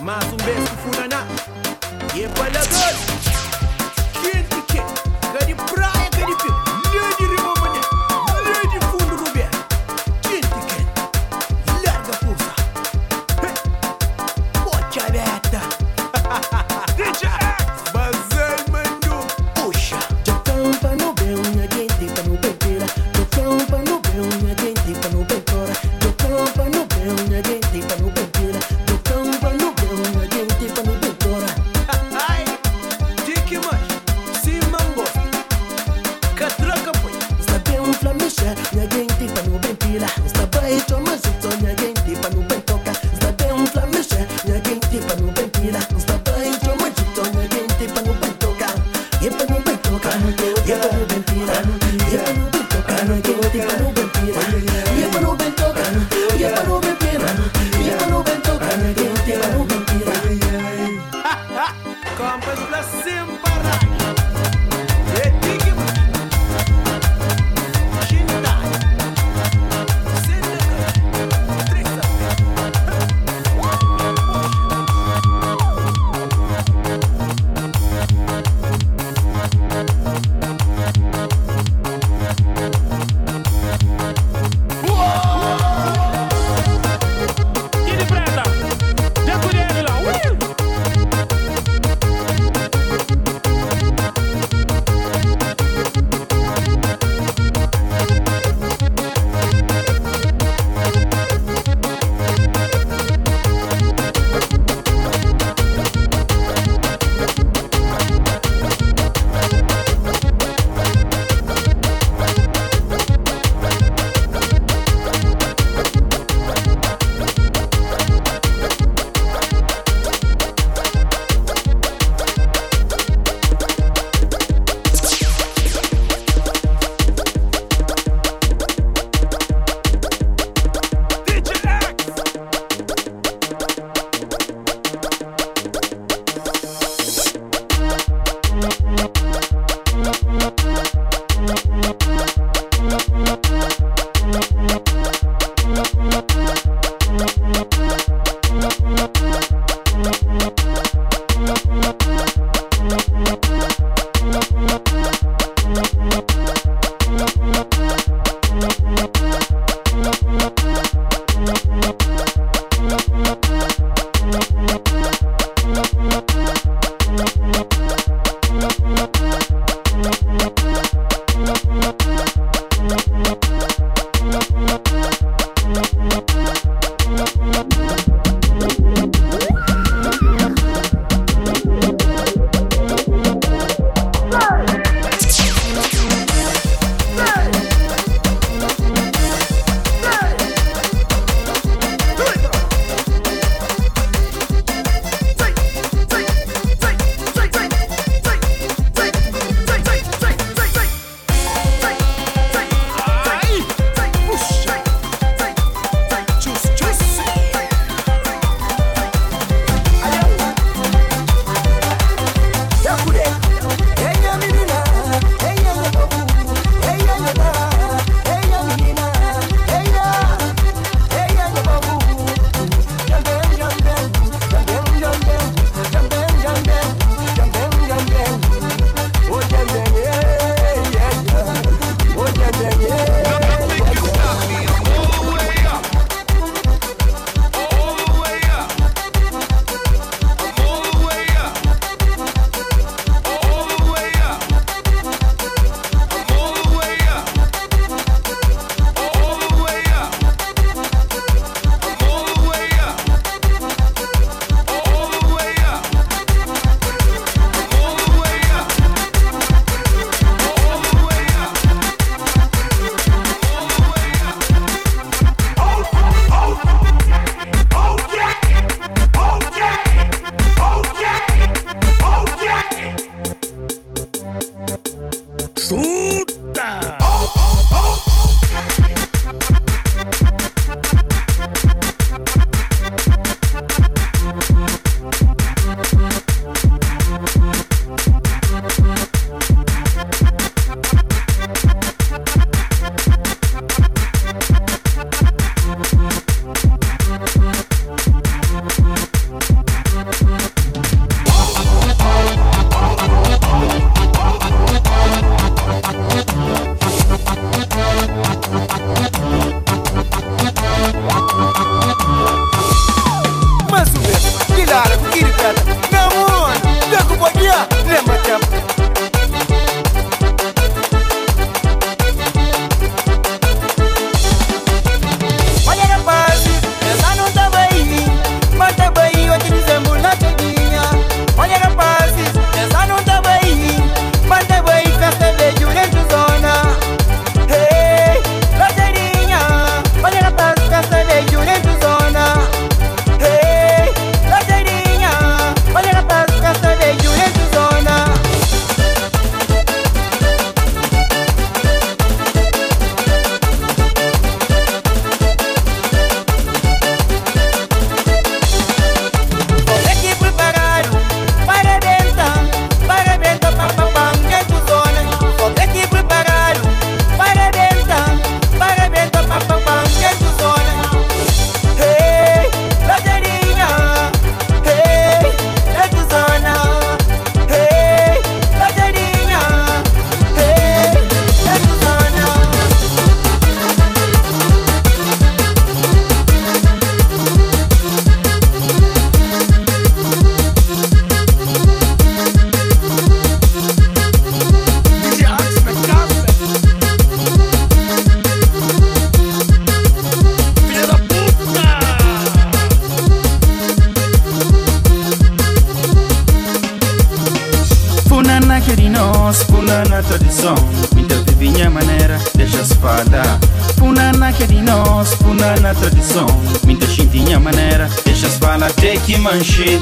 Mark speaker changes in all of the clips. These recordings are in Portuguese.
Speaker 1: Mas um beijo funana. E é.
Speaker 2: Manche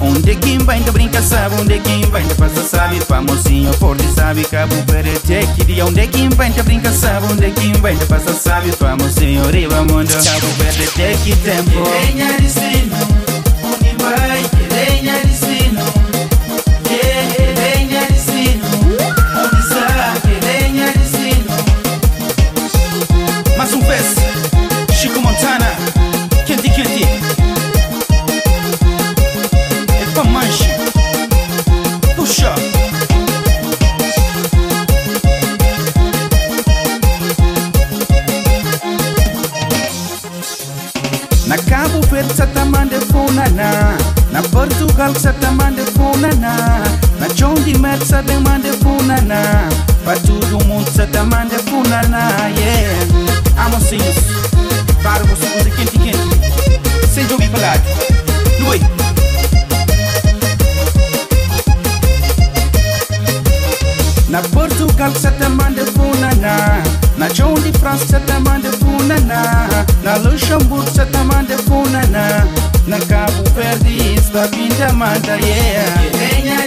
Speaker 2: Onde quem vai ainda brinca sabe? Onde quem vai ainda passa sabe? Famosinho forte sabe? Cabo Verde que dia. Onde quem vai ainda brinca sabe? Onde quem vai ainda passa sabe? Famosinho riba mundo. Cabo Verde até que tempo. Querenha destino Onde vai Na Portugal sa tamande funana Na John de France sa tamande funana Na Luxemburgo sa tamande funana Na Cabo Verde está pinta manda yeah. Querenha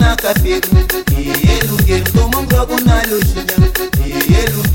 Speaker 2: na kafiri iye lugendo mungu wakunayo
Speaker 3: shida
Speaker 4: iye lugendo